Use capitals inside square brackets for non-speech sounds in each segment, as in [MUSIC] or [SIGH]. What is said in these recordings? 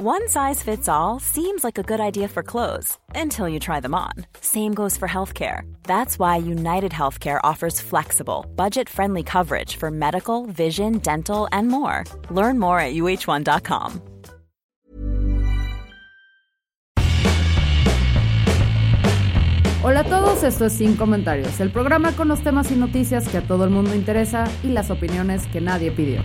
One size fits all seems like a good idea for clothes until you try them on. Same goes for healthcare. That's why United Healthcare offers flexible, budget friendly coverage for medical, vision, dental, and more. Learn more at uh1.com. Hola a todos, esto es Sin Comentarios, el programa con los temas y noticias que a todo el mundo interesa y las opiniones que nadie pidió.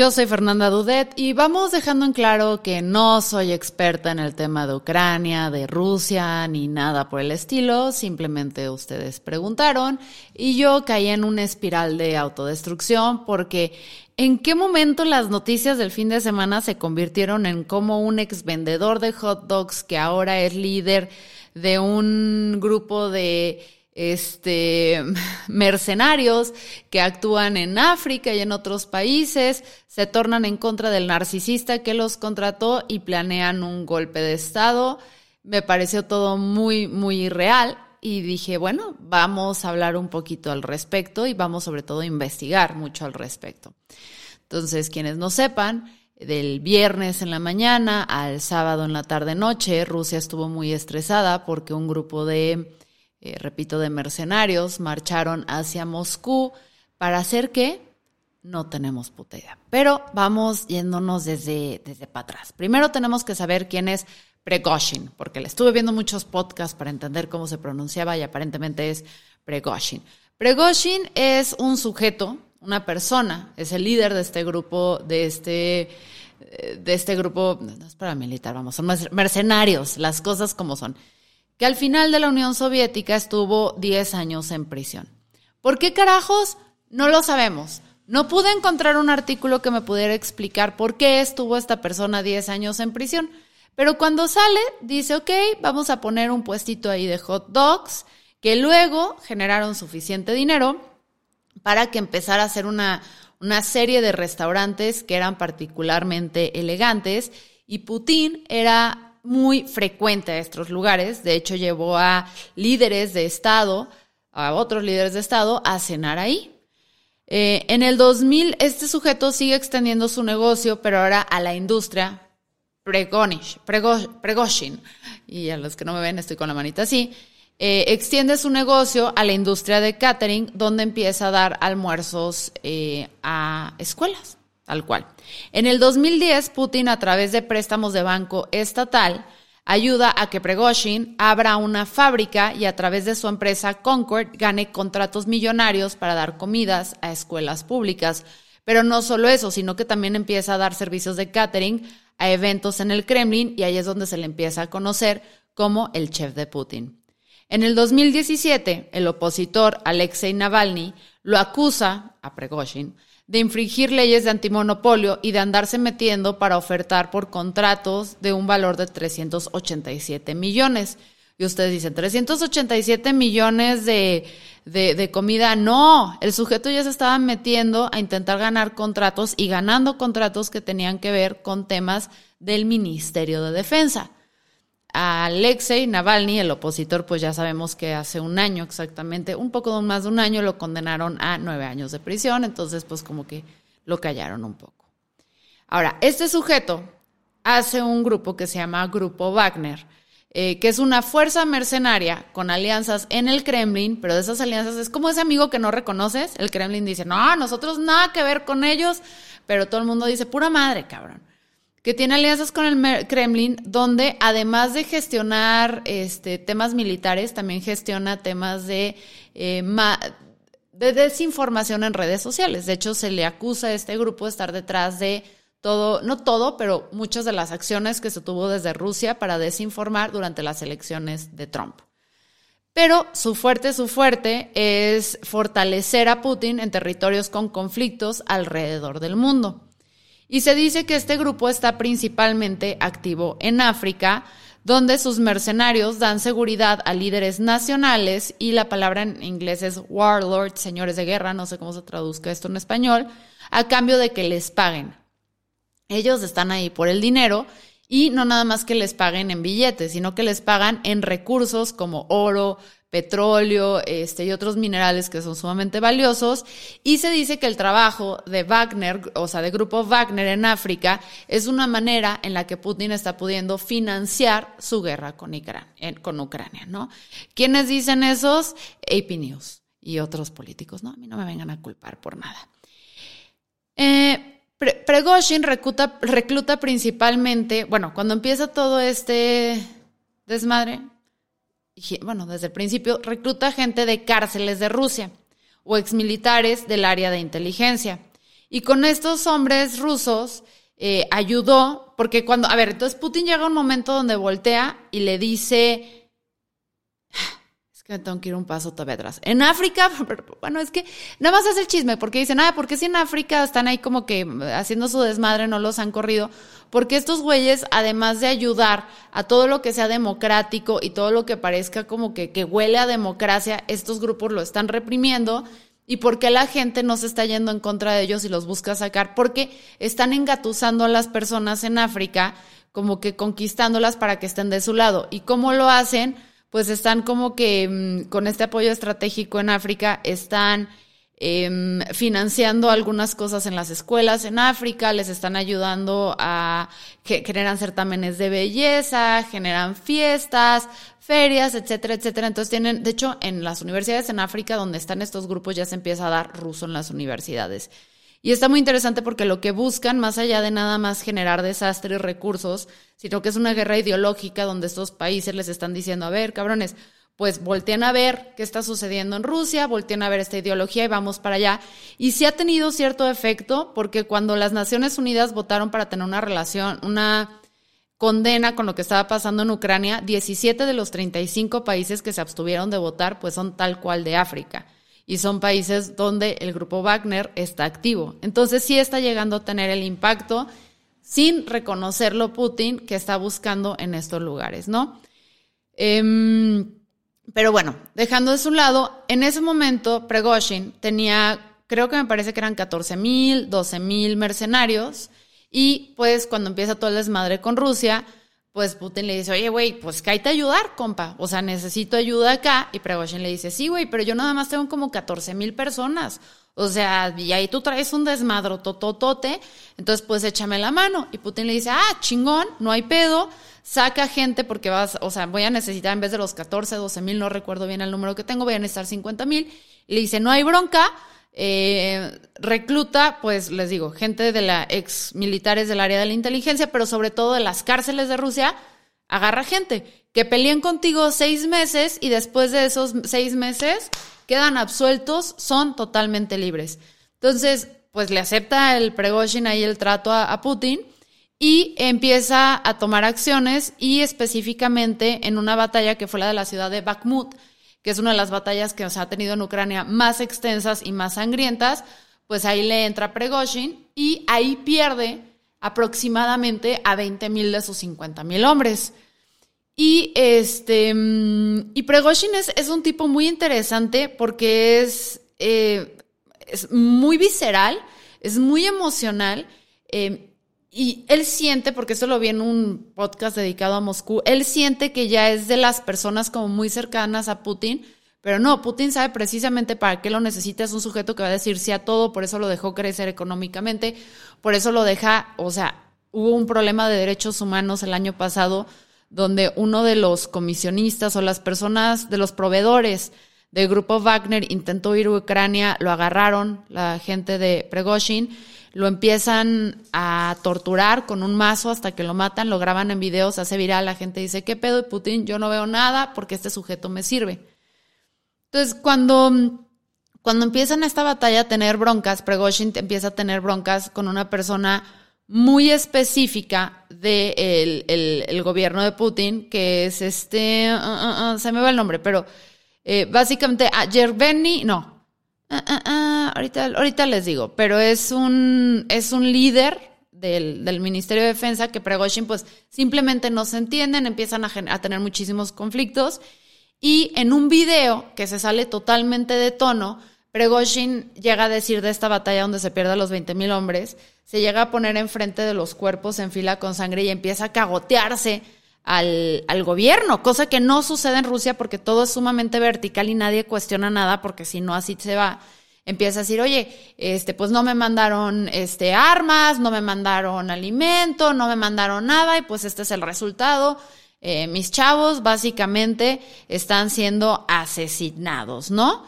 Yo soy Fernanda Dudet y vamos dejando en claro que no soy experta en el tema de Ucrania, de Rusia, ni nada por el estilo. Simplemente ustedes preguntaron y yo caí en una espiral de autodestrucción porque ¿en qué momento las noticias del fin de semana se convirtieron en como un ex vendedor de hot dogs que ahora es líder de un grupo de este, mercenarios que actúan en África y en otros países, se tornan en contra del narcisista que los contrató y planean un golpe de Estado. Me pareció todo muy, muy irreal y dije, bueno, vamos a hablar un poquito al respecto y vamos sobre todo a investigar mucho al respecto. Entonces, quienes no sepan, del viernes en la mañana al sábado en la tarde noche, Rusia estuvo muy estresada porque un grupo de eh, repito, de mercenarios, marcharon hacia Moscú para hacer qué? No tenemos puta idea. Pero vamos yéndonos desde, desde para atrás. Primero tenemos que saber quién es Pregoshin, porque le estuve viendo muchos podcasts para entender cómo se pronunciaba y aparentemente es Pregoshin. Pregoshin es un sujeto, una persona, es el líder de este grupo, de este, eh, de este grupo, no es paramilitar, vamos, son mercenarios, las cosas como son que al final de la Unión Soviética estuvo 10 años en prisión. ¿Por qué carajos? No lo sabemos. No pude encontrar un artículo que me pudiera explicar por qué estuvo esta persona 10 años en prisión. Pero cuando sale, dice, ok, vamos a poner un puestito ahí de hot dogs, que luego generaron suficiente dinero para que empezara a hacer una, una serie de restaurantes que eran particularmente elegantes. Y Putin era muy frecuente a estos lugares. De hecho, llevó a líderes de Estado, a otros líderes de Estado, a cenar ahí. Eh, en el 2000, este sujeto sigue extendiendo su negocio, pero ahora a la industria Pregonish, Pregoshin. Y a los que no me ven, estoy con la manita así. Eh, extiende su negocio a la industria de catering, donde empieza a dar almuerzos eh, a escuelas tal cual. En el 2010, Putin, a través de préstamos de banco estatal, ayuda a que Pregoshin abra una fábrica y a través de su empresa Concord gane contratos millonarios para dar comidas a escuelas públicas. Pero no solo eso, sino que también empieza a dar servicios de catering a eventos en el Kremlin y ahí es donde se le empieza a conocer como el chef de Putin. En el 2017, el opositor Alexei Navalny lo acusa a Pregoshin de infringir leyes de antimonopolio y de andarse metiendo para ofertar por contratos de un valor de 387 millones. Y ustedes dicen, 387 millones de, de, de, comida. No, el sujeto ya se estaba metiendo a intentar ganar contratos y ganando contratos que tenían que ver con temas del Ministerio de Defensa. A Alexei Navalny, el opositor, pues ya sabemos que hace un año exactamente, un poco más de un año, lo condenaron a nueve años de prisión, entonces pues como que lo callaron un poco. Ahora, este sujeto hace un grupo que se llama Grupo Wagner, eh, que es una fuerza mercenaria con alianzas en el Kremlin, pero de esas alianzas es como ese amigo que no reconoces. El Kremlin dice, no, nosotros nada que ver con ellos, pero todo el mundo dice, pura madre, cabrón que tiene alianzas con el Kremlin, donde además de gestionar este, temas militares, también gestiona temas de, eh, de desinformación en redes sociales. De hecho, se le acusa a este grupo de estar detrás de todo, no todo, pero muchas de las acciones que se tuvo desde Rusia para desinformar durante las elecciones de Trump. Pero su fuerte, su fuerte es fortalecer a Putin en territorios con conflictos alrededor del mundo. Y se dice que este grupo está principalmente activo en África, donde sus mercenarios dan seguridad a líderes nacionales y la palabra en inglés es warlord, señores de guerra, no sé cómo se traduzca esto en español, a cambio de que les paguen. Ellos están ahí por el dinero y no nada más que les paguen en billetes, sino que les pagan en recursos como oro, petróleo este, y otros minerales que son sumamente valiosos. Y se dice que el trabajo de Wagner, o sea, de Grupo Wagner en África, es una manera en la que Putin está pudiendo financiar su guerra con Ucrania, ¿no? ¿Quiénes dicen esos? AP News y otros políticos, ¿no? A mí no me vengan a culpar por nada. Eh, Pregoshin recluta, recluta principalmente, bueno, cuando empieza todo este desmadre, bueno, desde el principio, recluta gente de cárceles de Rusia o exmilitares del área de inteligencia. Y con estos hombres rusos eh, ayudó, porque cuando, a ver, entonces Putin llega un momento donde voltea y le dice, tengo que ir un paso todavía atrás. En África, [LAUGHS] bueno, es que nada más es el chisme, porque dicen, ah, porque si en África están ahí como que haciendo su desmadre, no los han corrido? Porque estos güeyes, además de ayudar a todo lo que sea democrático y todo lo que parezca como que, que huele a democracia, estos grupos lo están reprimiendo. ¿Y por qué la gente no se está yendo en contra de ellos y los busca sacar? Porque están engatusando a las personas en África, como que conquistándolas para que estén de su lado. ¿Y cómo lo hacen? Pues están como que mm, con este apoyo estratégico en África, están em, financiando algunas cosas en las escuelas en África, les están ayudando a que generan certámenes de belleza, generan fiestas, ferias, etcétera, etcétera. Entonces tienen, de hecho, en las universidades en África donde están estos grupos ya se empieza a dar ruso en las universidades. Y está muy interesante porque lo que buscan, más allá de nada más generar desastre y recursos, sino que es una guerra ideológica donde estos países les están diciendo, a ver, cabrones, pues volteen a ver qué está sucediendo en Rusia, volteen a ver esta ideología y vamos para allá. Y sí ha tenido cierto efecto porque cuando las Naciones Unidas votaron para tener una relación, una condena con lo que estaba pasando en Ucrania, 17 de los 35 países que se abstuvieron de votar pues son tal cual de África y son países donde el grupo Wagner está activo. Entonces sí está llegando a tener el impacto sin reconocerlo Putin que está buscando en estos lugares, ¿no? Em, pero bueno, dejando a un lado, en ese momento Pregoshin tenía, creo que me parece que eran 14 mil, 12 mil mercenarios y pues cuando empieza todo el desmadre con Rusia, pues Putin le dice, oye, güey, pues hay que ayudar, compa. O sea, necesito ayuda acá. Y Prigozhin le dice, sí, güey, pero yo nada más tengo como 14 mil personas. O sea, y ahí tú traes un desmadro tototote, entonces pues échame la mano. Y Putin le dice, ah, chingón, no hay pedo, saca gente porque vas, o sea, voy a necesitar en vez de los 14, 12 mil, no recuerdo bien el número que tengo, voy a necesitar 50 mil. Y le dice, no hay bronca, eh, recluta, pues les digo, gente de la ex militares del área de la inteligencia, pero sobre todo de las cárceles de Rusia, agarra gente que peleen contigo seis meses y después de esos seis meses quedan absueltos, son totalmente libres. Entonces, pues le acepta el Pregoshin ahí el trato a, a Putin y empieza a tomar acciones y específicamente en una batalla que fue la de la ciudad de Bakhmut, que es una de las batallas que se ha tenido en Ucrania más extensas y más sangrientas, pues ahí le entra Pregoshin y ahí pierde aproximadamente a 20 mil de sus 50 mil hombres. Y este mm, y Pregoshin es, un tipo muy interesante porque es, eh, es muy visceral, es muy emocional. Eh, y él siente, porque eso lo vi en un podcast dedicado a Moscú, él siente que ya es de las personas como muy cercanas a Putin, pero no, Putin sabe precisamente para qué lo necesita, es un sujeto que va a decir sí a todo, por eso lo dejó crecer económicamente, por eso lo deja, o sea, hubo un problema de derechos humanos el año pasado donde uno de los comisionistas o las personas de los proveedores del grupo Wagner intentó ir a Ucrania, lo agarraron la gente de Pregoshin lo empiezan a torturar con un mazo hasta que lo matan, lo graban en videos, hace viral, la gente dice, ¿qué pedo de Putin? Yo no veo nada porque este sujeto me sirve. Entonces, cuando, cuando empiezan esta batalla a tener broncas, Pregoshin empieza a tener broncas con una persona muy específica del de el, gobierno de Putin, que es este, uh, uh, uh, se me va el nombre, pero eh, básicamente, a Yerbeni, no, Ah, ah, ah, ahorita, ahorita les digo, pero es un, es un líder del, del, Ministerio de Defensa que Pregoshin pues simplemente no se entienden, empiezan a, tener muchísimos conflictos. Y en un video que se sale totalmente de tono, Pregoshin llega a decir de esta batalla donde se pierden los 20 mil hombres, se llega a poner enfrente de los cuerpos en fila con sangre y empieza a cagotearse al, al, gobierno, cosa que no sucede en Rusia porque todo es sumamente vertical y nadie cuestiona nada porque si no así se va. Empieza a decir, oye, este, pues no me mandaron este, armas, no me mandaron alimento, no me mandaron nada y pues este es el resultado. Eh, mis chavos básicamente están siendo asesinados, ¿no?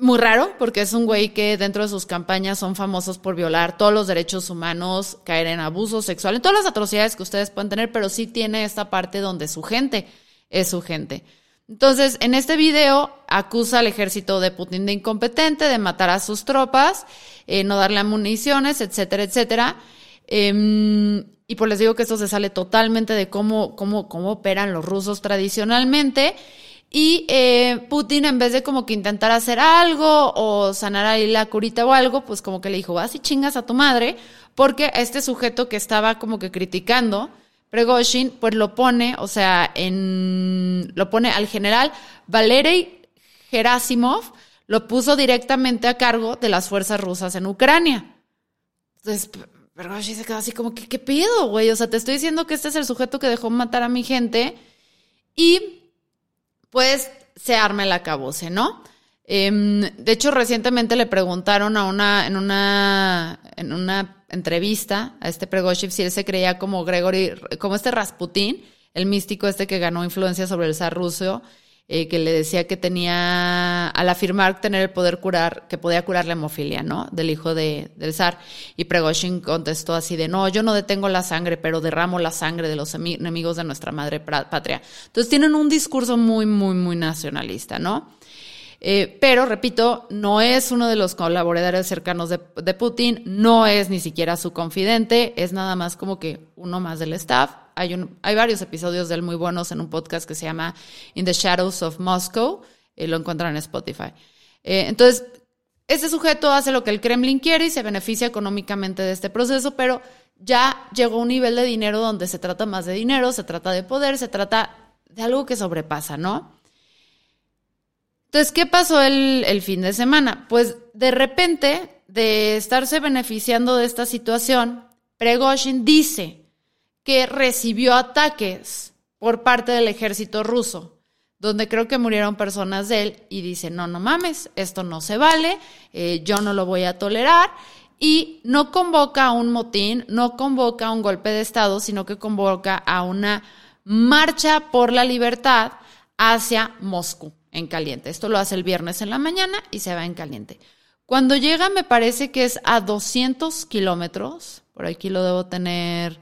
Muy raro, porque es un güey que dentro de sus campañas son famosos por violar todos los derechos humanos, caer en abuso sexual, en todas las atrocidades que ustedes pueden tener, pero sí tiene esta parte donde su gente es su gente. Entonces, en este video acusa al ejército de Putin de incompetente, de matar a sus tropas, eh, no darle municiones, etcétera, etcétera. Em, y pues les digo que esto se sale totalmente de cómo, cómo, cómo operan los rusos tradicionalmente. Y eh, Putin, en vez de como que intentar hacer algo o sanar ahí la curita o algo, pues como que le dijo, vas y chingas a tu madre, porque este sujeto que estaba como que criticando, Pregoshin, pues lo pone, o sea, en, lo pone al general Valery Gerasimov, lo puso directamente a cargo de las fuerzas rusas en Ucrania. Entonces, Pregoshin se quedó así como, ¿qué, qué pido, güey? O sea, te estoy diciendo que este es el sujeto que dejó matar a mi gente y pues se arma el acabose, ¿no? Em, de hecho, recientemente le preguntaron a una, en una, en una entrevista a este Pregoshev si él se creía como Gregory, como este Rasputin, el místico este que ganó influencia sobre el zar ruso, eh, que le decía que tenía, al afirmar tener el poder curar, que podía curar la hemofilia, ¿no? Del hijo de, del zar. Y Pregoshin contestó así de, no, yo no detengo la sangre, pero derramo la sangre de los enemigos de nuestra madre patria. Entonces tienen un discurso muy, muy, muy nacionalista, ¿no? Eh, pero, repito, no es uno de los colaboradores cercanos de, Putin, no es ni siquiera su confidente, es nada más como que uno más del staff hay, un, hay varios episodios de él muy buenos en un podcast que se llama In the Shadows of Moscow. y lo encuentran en Spotify. Eh, entonces, este sujeto hace lo que el Kremlin quiere y se beneficia económicamente de este proceso, pero ya llegó a un nivel de dinero donde se trata más de dinero, se trata de poder, se trata de algo que sobrepasa, ¿no? Entonces, ¿qué pasó el, fin de semana? Pues de repente, de estarse beneficiando de esta situación, Pregoshin dice que recibió ataques por parte del ejército ruso, donde creo que murieron personas de él y dice, no, no mames, esto no se vale, eh, yo no lo voy a tolerar. Y no convoca a un motín, no convoca a un golpe de Estado, sino que convoca a una marcha por la libertad hacia Moscú en caliente. Esto lo hace el viernes en la mañana y se va en caliente. Cuando llega me parece que es a 200 kilómetros, por aquí lo debo tener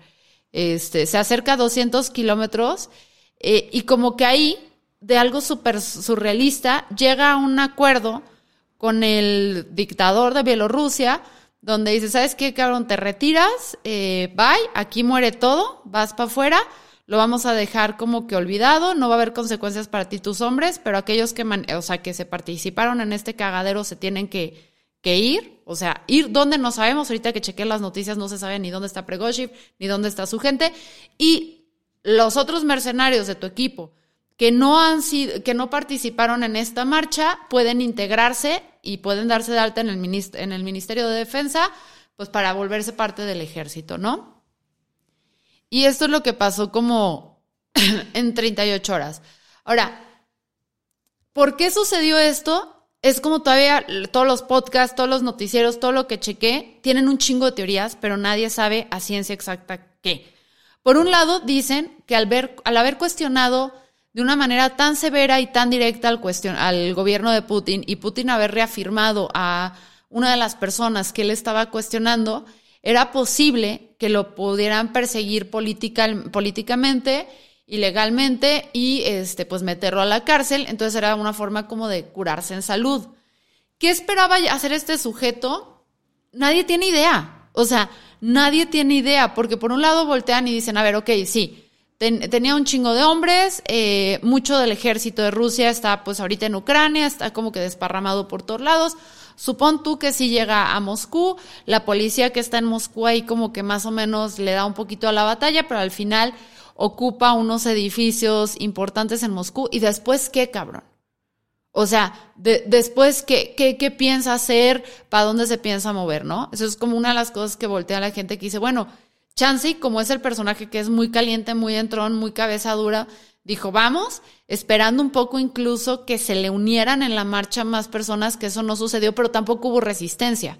este, se acerca a 200 kilómetros eh, y como que ahí, de algo súper surrealista, llega a un acuerdo con el dictador de Bielorrusia, donde dice, ¿sabes qué, cabrón? Te retiras, eh, bye, aquí muere todo, vas para afuera, lo vamos a dejar como que olvidado, no va a haber consecuencias para ti tus hombres, pero aquellos que, o sea, que se participaron en este cagadero se tienen que que ir, o sea, ir donde no sabemos, ahorita que chequeé las noticias no se sabe ni dónde está Pregoshev, ni dónde está su gente, y los otros mercenarios de tu equipo que no han sido, que no participaron en esta marcha, pueden integrarse y pueden darse de alta en el, en el Ministerio de Defensa, pues para volverse parte del ejército, ¿no? Y esto es lo que pasó como [CLEARS THROAT] en 38 horas. Ahora, ¿por qué sucedió esto? es como todavía todos los podcasts, todos los noticieros, todo lo que chequé, tienen un chingo de teorías, pero nadie sabe a ciencia exacta qué. Por un lado, dicen que al, ver, al haber cuestionado de una manera tan severa y tan directa al, al gobierno de Putin y Putin haber reafirmado a una de las personas que él estaba cuestionando, era posible que lo pudieran perseguir políticamente ilegalmente y este pues meterlo a la cárcel, entonces era una forma como de curarse en salud. ¿Qué esperaba hacer este sujeto? Nadie tiene idea. O sea, nadie tiene idea, porque por un lado voltean y dicen, a ver, ok, sí, tenía un chingo de hombres, eh, mucho del ejército de Rusia está pues ahorita en Ucrania, está como que desparramado por todos lados. Supón tú que si llega a Moscú, la policía que está en Moscú ahí como que más o menos le da un poquito a la batalla, pero al final ocupa unos edificios importantes en Moscú y después qué, cabrón. O sea, después, ¿qué, ¿qué, qué, piensa hacer? ¿Para dónde se piensa mover, no? Eso es como una de las cosas que voltea la gente que dice, bueno, Chansey, como es el personaje que es muy caliente, muy entrón, muy cabeza dura, dijo, vamos, esperando un poco incluso que se le unieran en la marcha más personas, que eso no sucedió, pero tampoco hubo resistencia.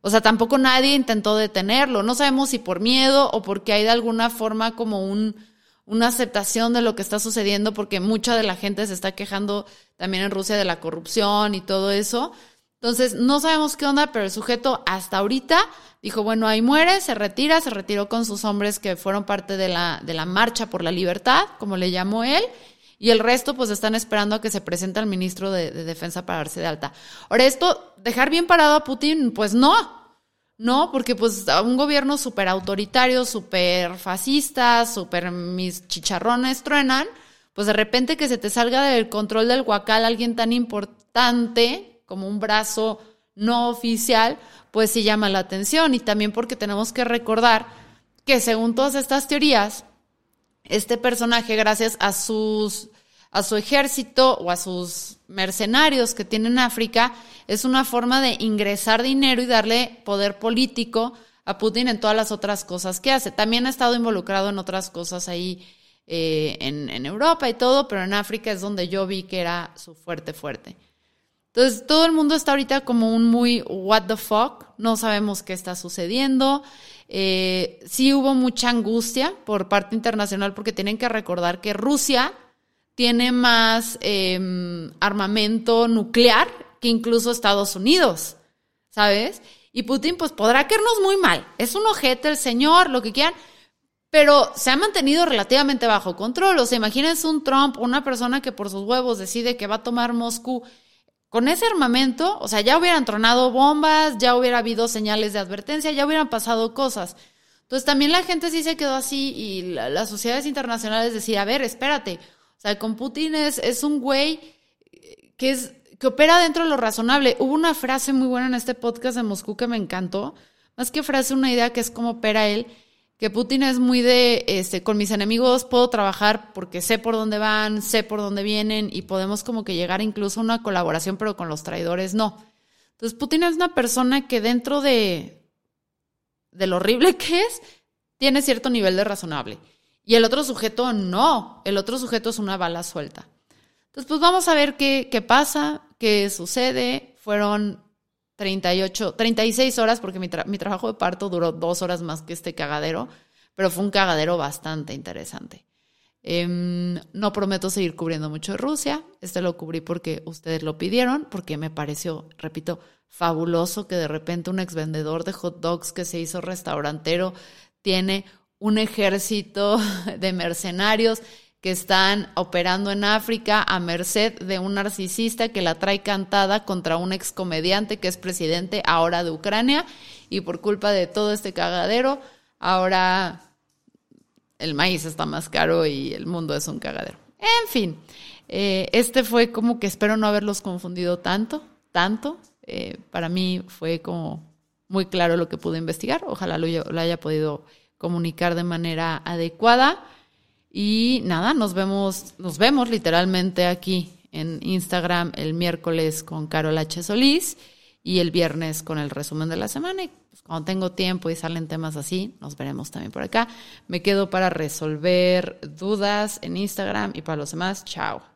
O sea, tampoco nadie intentó detenerlo. No sabemos si por miedo o porque hay de alguna forma como un, una aceptación de lo que está sucediendo, porque mucha de la gente se está quejando también en Rusia de la corrupción y todo eso. Entonces, no sabemos qué onda, pero el sujeto hasta ahorita dijo, bueno, ahí muere, se retira, se retiró con sus hombres que fueron parte de la, de la marcha por la libertad, como le llamó él, y el resto pues están esperando a que se presente al ministro de, Defensa para darse de alta. Ahora, esto, dejar bien parado a Putin, pues no, no, porque pues un gobierno súper autoritario, súper fascista, súper mis chicharrones truenan, pues de repente que se te salga del control del huacal alguien tan importante como un brazo no oficial, pues sí llama la atención. Y también porque tenemos que recordar que según todas estas teorías, este personaje, gracias a sus a su ejército o a sus mercenarios que tiene en África, es una forma de ingresar dinero y darle poder político a Putin en todas las otras cosas que hace. También ha estado involucrado en otras cosas ahí eh, en, en, Europa y todo, pero en África es donde yo vi que era su fuerte fuerte. Entonces, todo el mundo está ahorita como un muy what the fuck, no sabemos qué está sucediendo. Eh, sí hubo mucha angustia por parte internacional porque tienen que recordar que Rusia tiene más em, armamento nuclear que incluso Estados Unidos, ¿sabes? Y Putin pues podrá querernos muy mal. Es un ojete el señor, lo que quieran, pero se ha mantenido relativamente bajo control. O sea, imagínense un Trump, una persona que por sus huevos decide que va a tomar Moscú con ese armamento, o sea, ya hubieran tronado bombas, ya hubiera habido señales de advertencia, ya hubieran pasado cosas. Entonces también la gente sí se quedó así y las sociedades internacionales decían, a ver, espérate, o sea, con Putin es, es un güey que es que opera dentro de lo razonable. Hubo una frase muy buena en este podcast de Moscú que me encantó, más que frase, una idea que es cómo opera él, que Putin es muy de, este, con mis enemigos puedo trabajar porque sé por dónde van, sé por dónde vienen y podemos como que llegar incluso a una colaboración, pero con los traidores no. Entonces Putin es una persona que dentro de, de lo horrible que es, tiene cierto nivel de razonable. Y el otro sujeto no, el otro sujeto es una bala suelta. Entonces, pues vamos a ver qué, qué pasa, qué sucede. Fueron 38, 36 horas, porque mi, mi trabajo de parto duró dos horas más que este cagadero, pero fue un cagadero bastante interesante. Em, no prometo seguir cubriendo mucho de Rusia. Este lo cubrí porque ustedes lo pidieron, porque me pareció, repito, fabuloso que de repente un ex vendedor de hot dogs que se hizo restaurantero tiene un ejército [LAUGHS] de mercenarios que están operando en África a merced de un narcisista que la trae cantada contra un ex comediante que es presidente ahora de Ucrania y por culpa de todo este cagadero, ahora el maíz está más caro y el mundo es un cagadero. En fin, eh, este fue como que espero no haberlos confundido tanto, tanto. Eh, para mí fue como muy claro lo que pude investigar. Ojalá lo, lo haya podido comunicar de manera adecuada. Y nada, nos vemos, nos vemos literalmente aquí en Instagram el miércoles con Carol H. Solís y el viernes con el resumen de la semana. Y pues, cuando tengo tiempo y salen temas así, nos veremos también por acá. Me quedo para resolver dudas en Instagram y para los demás, chao.